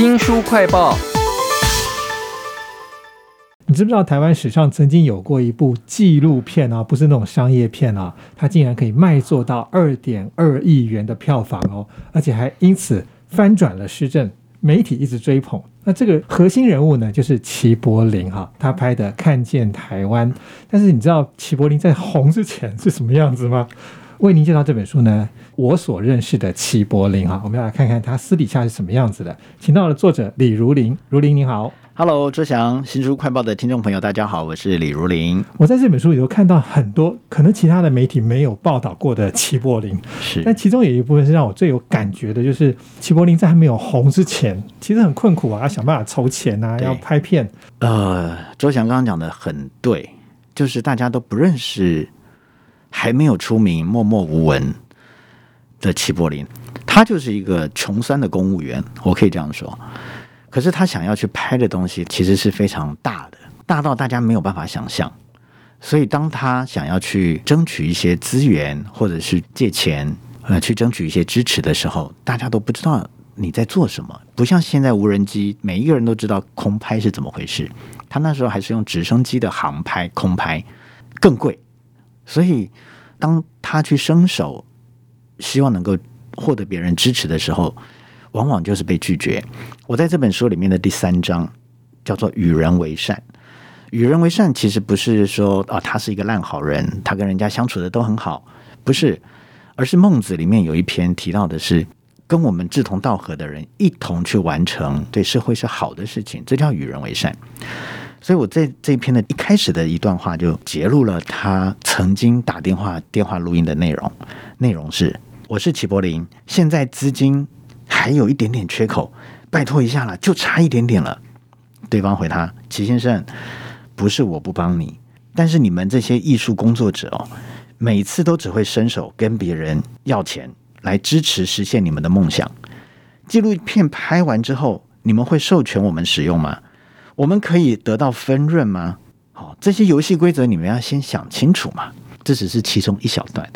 新书快报。你知不知道台湾史上曾经有过一部纪录片啊，不是那种商业片啊，它竟然可以卖座到二点二亿元的票房哦，而且还因此翻转了施政，媒体一直追捧。那这个核心人物呢，就是齐柏林哈，他拍的《看见台湾》。但是你知道齐柏林在红之前是什么样子吗？为您介绍这本书呢，我所认识的齐柏林啊，我们要来看看他私底下是什么样子的。请到了作者李如林，如林你好。Hello，周翔，新书快报的听众朋友，大家好，我是李如林。我在这本书里头看到很多可能其他的媒体没有报道过的齐柏林，是但其中有一部分是让我最有感觉的，就是齐柏林在还没有红之前，其实很困苦啊，要想办法筹钱啊，要拍片。呃，周翔刚刚讲的很对，就是大家都不认识，还没有出名、默默无闻的齐柏林，他就是一个穷酸的公务员，我可以这样说。可是他想要去拍的东西，其实是非常大的，大到大家没有办法想象。所以，当他想要去争取一些资源，或者是借钱，呃，去争取一些支持的时候，大家都不知道你在做什么。不像现在无人机，每一个人都知道空拍是怎么回事。他那时候还是用直升机的航拍、空拍，更贵。所以，当他去伸手，希望能够获得别人支持的时候，往往就是被拒绝。我在这本书里面的第三章叫做“与人为善”。与人为善，其实不是说啊，他是一个烂好人，他跟人家相处的都很好，不是，而是孟子里面有一篇提到的是，跟我们志同道合的人一同去完成对社会是好的事情，这叫与人为善。所以我在这一篇的一开始的一段话就揭露了他曾经打电话电话录音的内容，内容是：我是齐柏林，现在资金还有一点点缺口，拜托一下了，就差一点点了。对方回他：齐先生，不是我不帮你，但是你们这些艺术工作者哦，每次都只会伸手跟别人要钱来支持实现你们的梦想。纪录片拍完之后，你们会授权我们使用吗？我们可以得到分润吗？好、这些游戏规则你们要先想清楚嘛。这只是其中一小段。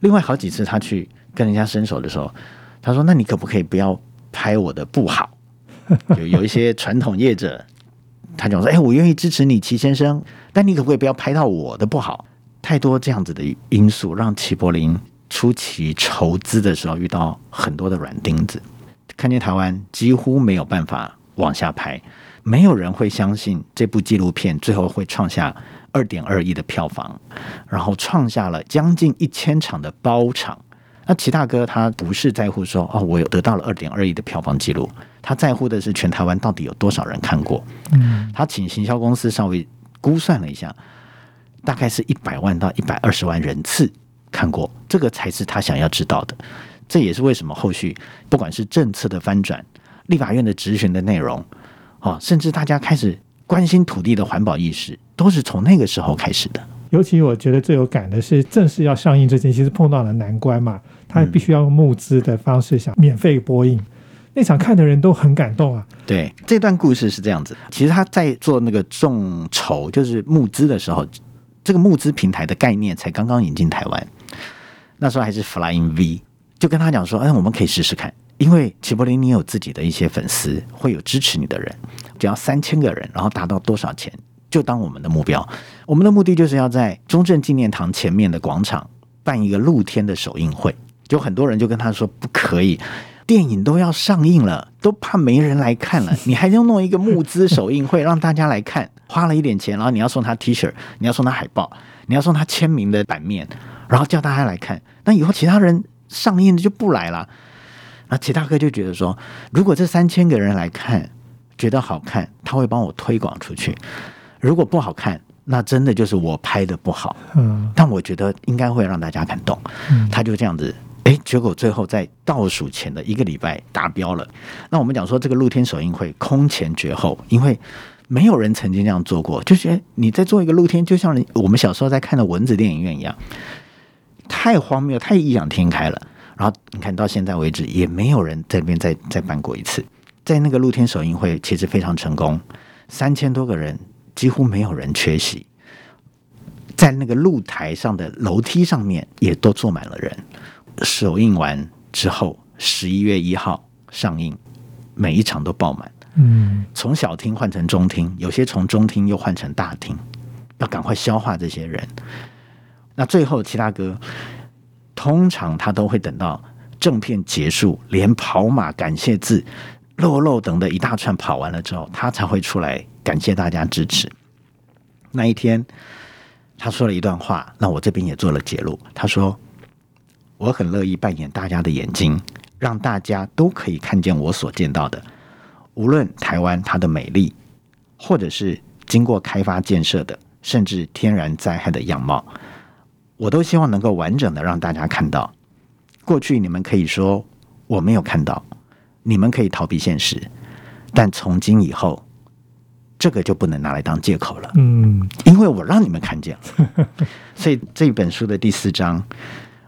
另外好几次他去跟人家伸手的时候，他说：“那你可不可以不要拍我的不好？” 有有一些传统业者，他讲说：“哎，我愿意支持你，齐先生，但你可不可以不要拍到我的不好？”太多这样子的因素，让齐柏林初期筹资的时候遇到很多的软钉子。看见台湾几乎没有办法往下拍，没有人会相信这部纪录片最后会创下二点二亿的票房，然后创下了将近一千场的包场。那齐大哥他不是在乎说哦，我有得到了二点二亿的票房记录，他在乎的是全台湾到底有多少人看过。嗯，他请行销公司稍微估算了一下，大概是一百万到一百二十万人次看过，这个才是他想要知道的。这也是为什么后续不管是政策的翻转、立法院的质询的内容，哦，甚至大家开始关心土地的环保意识，都是从那个时候开始的。尤其我觉得最有感的是，正式要上映之前，其实碰到了难关嘛，他必须要用募资的方式想免费播映，那场看的人都很感动啊。对，这段故事是这样子。其实他在做那个众筹，就是募资的时候，这个募资平台的概念才刚刚引进台湾，那时候还是 Flying V，就跟他讲说，哎，我们可以试试看，因为齐柏林你有自己的一些粉丝，会有支持你的人，只要三千个人，然后达到多少钱，就当我们的目标。我们的目的就是要在中正纪念堂前面的广场办一个露天的首映会，就很多人就跟他说不可以。电影都要上映了，都怕没人来看了，你还要弄一个募资首映会让大家来看，花了一点钱，然后你要送他 T 恤，你要送他海报，你要送他签名的版面，然后叫大家来看。那以后其他人上映就不来了。那齐大哥就觉得说，如果这三千个人来看，觉得好看，他会帮我推广出去；如果不好看，那真的就是我拍的不好。嗯但我觉得应该会让大家感动。嗯他就这样子，哎，结果最后在倒数前的一个礼拜达标了。那我们讲说这个露天首映会空前绝后，因为没有人曾经这样做过，就觉得你在做一个露天，就像我们小时候在看的蚊子电影院一样，太荒谬，太异想天开了。然后你看到现在为止，也没有人在那边再再办过一次。在那个露天首映会，其实非常成功，三千多个人，几乎没有人缺席。在那个露台上的楼梯上面也都坐满了人。首映完之后，十一月一号上映，每一场都爆满，嗯从小厅换成中厅，有些从中厅又换成大厅，要赶快消化这些人。那最后七大哥通常他都会等到正片结束，连跑马感谢字、漏漏等的一大串跑完了之后，他才会出来感谢大家支持。那一天，他说了一段话，那我这边也做了揭露。他说：“我很乐意扮演大家的眼睛，让大家都可以看见我所见到的，无论台湾它的美丽，或者是经过开发建设的，甚至天然灾害的样貌，我都希望能够完整的让大家看到。过去你们可以说我没有看到，你们可以逃避现实，但从今以后，这个就不能拿来当借口了。嗯因为我让你们看见了。所以这本书的第四章，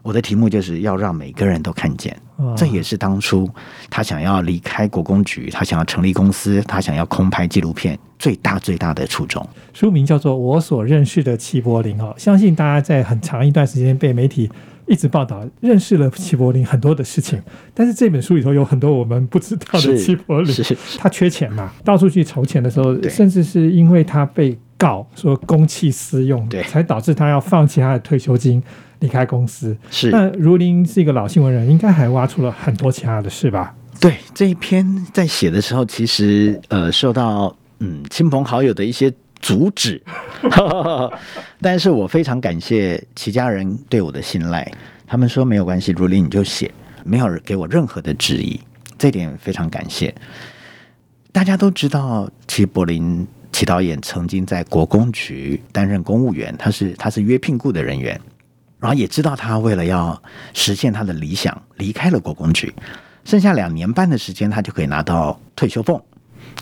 我的题目就是要让每个人都看见。这也是当初他想要离开国公局，他想要成立公司，他想要空拍纪录片最大最大的初衷。书名叫做《我所认识的齐柏林》哦，相信大家在很长一段时间被媒体一直报道，认识了齐柏林很多的事情，但是这本书里头有很多我们不知道的是齐柏林。他缺钱嘛，到处去筹钱的时候，甚至是因为他被告说公器私用，对才导致他要放弃他的退休金，离开公司。是，那如林是一个老新闻人，应该还挖出了很多其他的事吧？对这一篇在写的时候，其实呃受到嗯亲朋好友的一些阻止，但是我非常感谢齐家人对我的信赖，他们说没有关系，如林你就写，没有人给我任何的质疑，这点非常感谢。大家都知道齐柏林齐导演曾经在国公局担任公务员，他是他是约聘雇的人员，然后也知道他为了要实现他的理想，离开了国公局，剩下两年半的时间，他就可以拿到退休俸，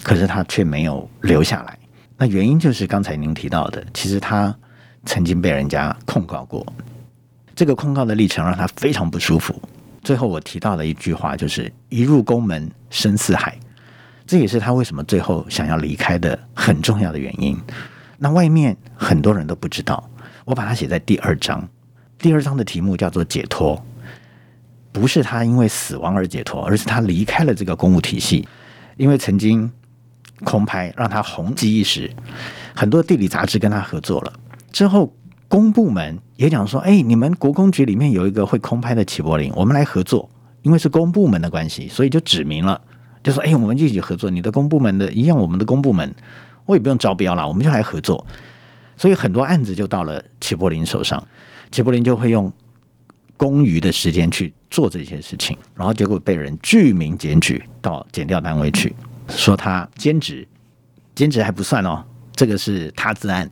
可是他却没有留下来。那原因就是刚才您提到的，其实他曾经被人家控告过，这个控告的历程让他非常不舒服。最后我提到的一句话就是“一入宫门深似海”，这也是他为什么最后想要离开的很重要的原因。那外面很多人都不知道，我把它写在第二章。第二章的题目叫做“解脱”，不是他因为死亡而解脱，而是他离开了这个公务体系，因为曾经空拍让他红极一时，很多地理杂志跟他合作了之后。公部门也讲说：“哎，你们国公局里面有一个会空拍的齐柏林，我们来合作。因为是公部门的关系，所以就指明了，就说：哎，我们一起合作。你的公部门的一样，我们的公部门，我也不用招标了，我们就来合作。所以很多案子就到了齐柏林手上，齐柏林就会用公余的时间去做这些事情，然后结果被人具名检举到检调单位去，说他兼职，兼职还不算哦，这个是他自案。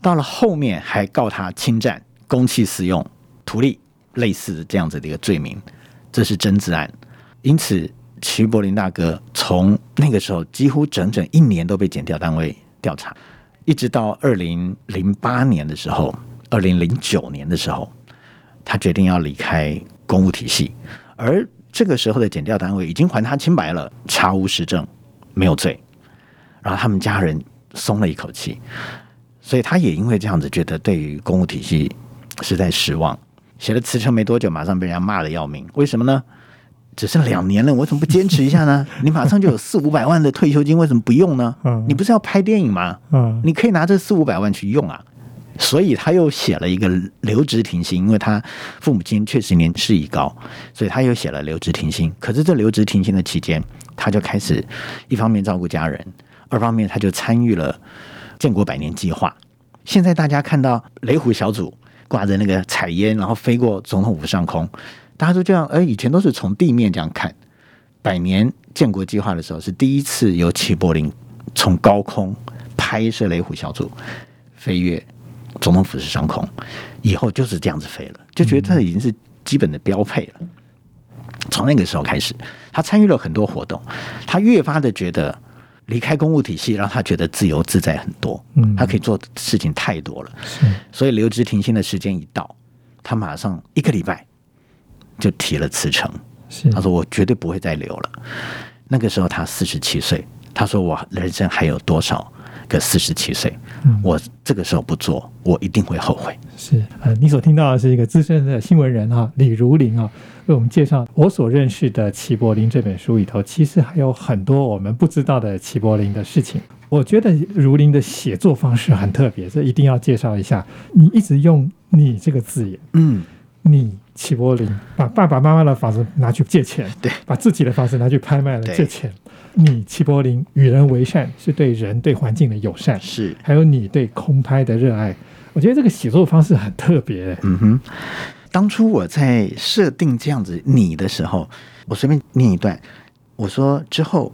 到了后面还告他侵占、公器私用、图利，类似这样子的一个罪名，这是真自案。因此，齐柏林大哥从那个时候几乎整整一年都被检调单位调查，一直到二零零八年的时候，二零零九年的时候，他决定要离开公务体系，而这个时候的检调单位已经还他清白了，查无实证，没有罪，然后他们家人松了一口气。所以他也因为这样子，觉得对于公务体系实在失望，写了辞呈没多久，马上被人家骂的要命。为什么呢？只剩两年了，为什么不坚持一下呢？你马上就有四五百万的退休金，为什么不用呢？嗯你不是要拍电影吗？嗯你可以拿这四五百万去用啊。所以他又写了一个留职停薪，因为他父母亲确实年事已高，所以他又写了留职停薪。可是这留职停薪的期间，他就开始一方面照顾家人，二方面他就参与了建国百年计划。现在大家看到雷虎小组挂着那个彩烟，然后飞过总统府上空，大家都这样，哎以前都是从地面这样看。百年建国计划的时候，是第一次由齐柏林从高空拍摄雷虎小组飞越总统府是上空，以后就是这样子飞了，就觉得这已经是基本的标配了。从那个时候开始，他参与了很多活动，他越发的觉得离开公务体系，让他觉得自由自在很多。嗯他可以做的事情太多了，是所以留职停薪的时间一到，他马上一个礼拜就提了辞呈。是他说：“我绝对不会再留了。”那个时候他四十七岁，他说：“我人生还有多少个四十七岁，嗯我这个时候不做，我一定会后悔。是呃，你所听到的是一个资深的新闻人哈、李如林啊，为我们介绍我所认识的齐柏林这本书里头，其实还有很多我们不知道的齐柏林的事情。我觉得如林的写作方式很特别，这一定要介绍一下。你一直用“你”这个字眼，嗯，你齐柏林把爸爸妈妈的房子拿去借钱，对，把自己的房子拿去拍卖了借钱。你齐柏林与人为善，是对人对环境的友善，是，还有你对空拍的热爱。我觉得这个写作方式很特别。嗯哼。当初我在设定这样子你的时候，我随便念一段，我说之后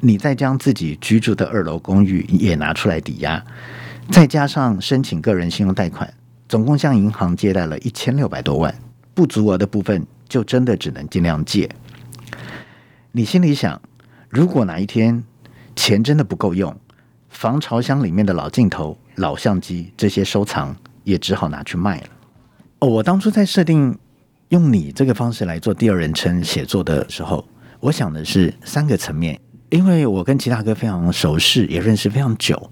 你再将自己居住的二楼公寓也拿出来抵押，再加上申请个人信用贷款，总共向银行借贷了一千六百多万，不足额的部分就真的只能尽量借。你心里想，如果哪一天钱真的不够用，防潮箱里面的老镜头、老相机这些收藏也只好拿去卖了。哦，我当初在设定用你这个方式来做第二人称写作的时候，我想的是三个层面，因为我跟齐大哥非常熟识，也认识非常久。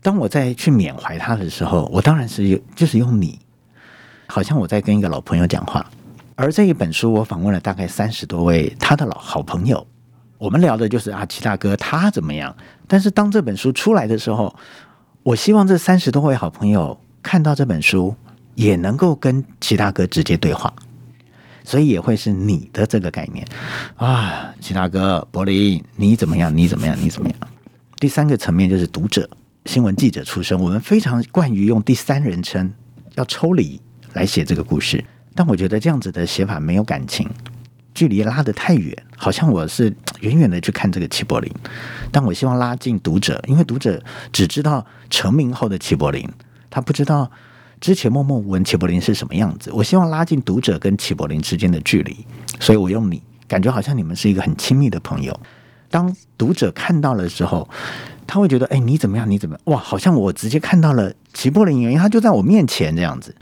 当我在去缅怀他的时候，我当然是用就是用你，好像我在跟一个老朋友讲话。而这一本书，我访问了大概三十多位他的老好朋友，我们聊的就是啊，齐大哥他怎么样。但是当这本书出来的时候，我希望这三十多位好朋友看到这本书，也能够跟齐大哥直接对话，所以也会是你的这个概念啊，齐大哥，柏林你怎么样？你怎么样？你怎么样？第三个层面就是读者，新闻记者出身，我们非常惯于用第三人称，要抽离来写这个故事。但我觉得这样子的写法没有感情，距离拉得太远，好像我是 远远的去看这个齐柏林，但我希望拉近读者，因为读者只知道成名后的齐柏林，他不知道之前默默无闻齐柏林是什么样子。我希望拉近读者跟齐柏林之间的距离，所以我用你，感觉好像你们是一个很亲密的朋友。当读者看到了之后，他会觉得，哎，你怎么样？你怎么样？哇，好像我直接看到了齐柏林，原因他就在我面前这样子。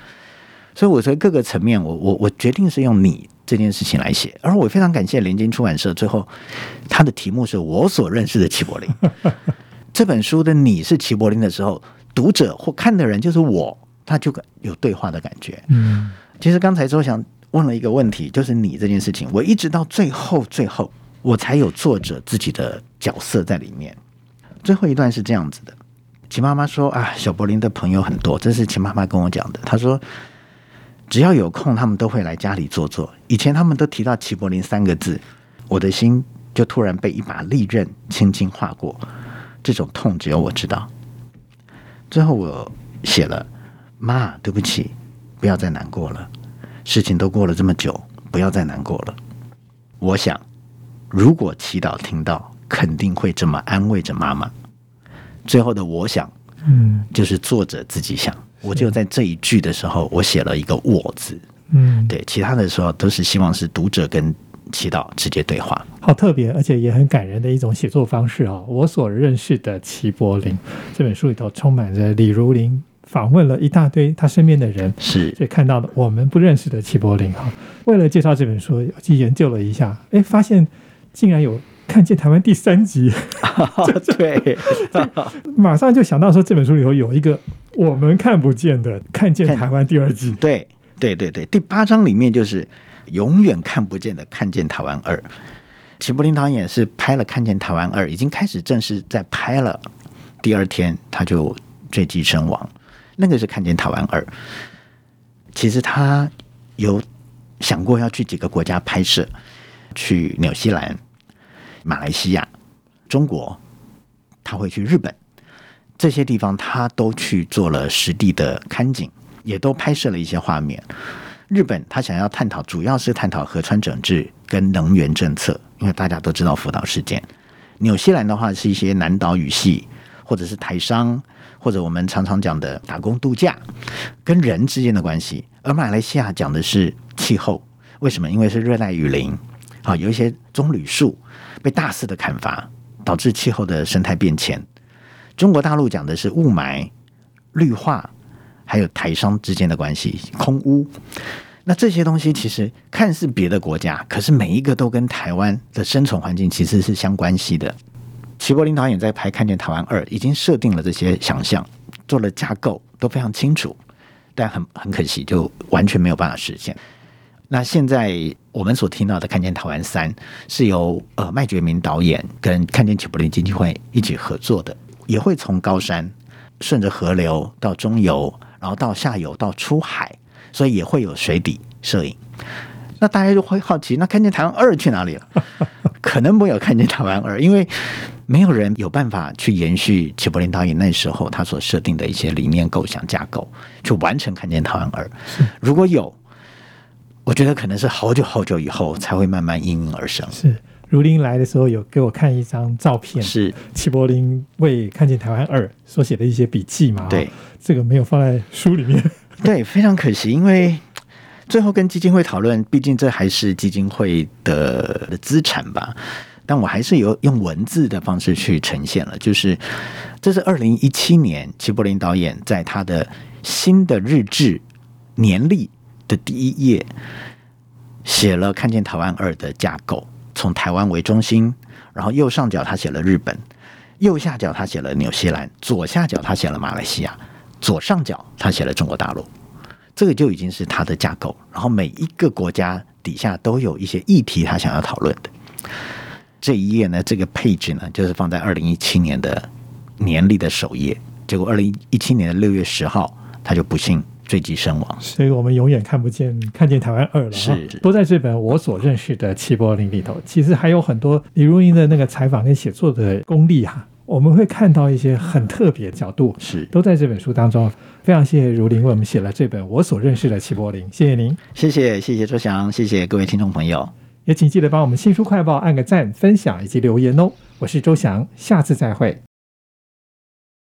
所以我在各个层面，我我我决定是用你这件事情来写，而我非常感谢联经出版社，最后他的题目是我所认识的齐柏林。这本书的你是齐柏林的时候，读者或看的人就是我，他就有对话的感觉。嗯其实刚才周翔问了一个问题，就是你这件事情，我一直到最后最后，我才有作者自己的角色在里面。最后一段是这样子的：齐妈妈说啊，小柏林的朋友很多，这是齐妈妈跟我讲的。她说，只要有空，他们都会来家里坐坐。以前他们都提到齐柏林三个字，我的心就突然被一把利刃轻轻划过，这种痛只有我知道。最后我写了：妈，对不起，不要再难过了。事情都过了这么久，不要再难过了。我想，如果祈祷听到，肯定会这么安慰着妈妈。最后的我想，嗯就是作者自己想。我就在这一句的时候，我写了一个“我”字。嗯，对，其他的时候都是希望是读者跟祈祷直接对话。好特别，而且也很感人的一种写作方式啊！我所认识的齐柏林这本书里头充满着李如林访问了一大堆他身边的人，是所以看到了我们不认识的齐柏林哈。为了介绍这本书，去研究了一下，哎，发现竟然有看见台湾第三集，对，马上就想到说这本书里头有一个我们看不见的看见台湾第二季。对，对，对，对。第八章里面就是永远看不见的《看见台湾二》。齐柏林导演是拍了《看见台湾二》，已经开始正式在拍了。第二天他就坠机身亡，那个是《看见台湾二》。其实他有想过要去几个国家拍摄，去纽西兰、马来西亚、中国，他会去日本，这些地方他都去做了实地的看景，也都拍摄了一些画面。日本他想要探讨，主要是探讨河川整治跟能源政策，因为大家都知道福岛事件。纽西兰的话是一些南岛语系，或者是台商，或者我们常常讲的打工度假，跟人之间的关系。而马来西亚讲的是气候，为什么？因为是热带雨林，啊，有一些棕榈树被大肆的砍伐，导致气候的生态变迁。中国大陆讲的是雾霾、绿化，还有台商之间的关系，空污。那这些东西其实看似别的国家，可是每一个都跟台湾的生存环境其实是相关系的。齐齐柏林导演在拍《看见台湾二》，已经设定了这些想象，做了架构，都非常清楚，但很很可惜，就完全没有办法实现。那现在我们所听到的《看见台湾三》是由呃麦觉明导演跟看见齐柏林基金会一起合作的，也会从高山顺着河流到中游，然后到下游到出海，所以也会有水底摄影。那大家就会好奇，那看见台湾二去哪里了？可能没有看见台湾二，因为没有人有办法去延续齐柏林导演那时候他所设定的一些理念构想架构，去完成看见台湾二。如果有，我觉得可能是好久好久以后才会慢慢应运而生。是如林来的时候有给我看一张照片，是齐柏林为《看见台湾二》所写的一些笔记嘛？对，这个没有放在书里面。对，非常可惜，因为最后跟基金会讨论，毕竟这还是基金会的的资产吧。但我还是有用文字的方式去呈现了，就是这是二零一七年齐柏林导演在他的新的日志年历的第一页写了《看见台湾二》的架构，从台湾为中心，然后右上角他写了日本，右下角他写了纽西兰，左下角他写了马来西亚，左上角他写了中国大陆。这个就已经是他的架构，然后每一个国家底下都有一些议题他想要讨论的。这一页呢，这个配置呢，就是放在二零一七年的年历的首页。结果二零一七年的六月十号，他就不幸坠机身亡。所以我们永远看不见看见台湾二了。是，都在这本我所认识的齐柏林里头。其实还有很多李如英的那个采访跟写作的功力哈，我们会看到一些很特别的角度，是都在这本书当中。非常谢谢如林为我们写了这本我所认识的齐柏林，谢谢您，谢谢谢谢周翔，谢谢各位听众朋友，也请记得帮我们新书快报按个赞、分享以及留言哦。我是周翔，下次再会。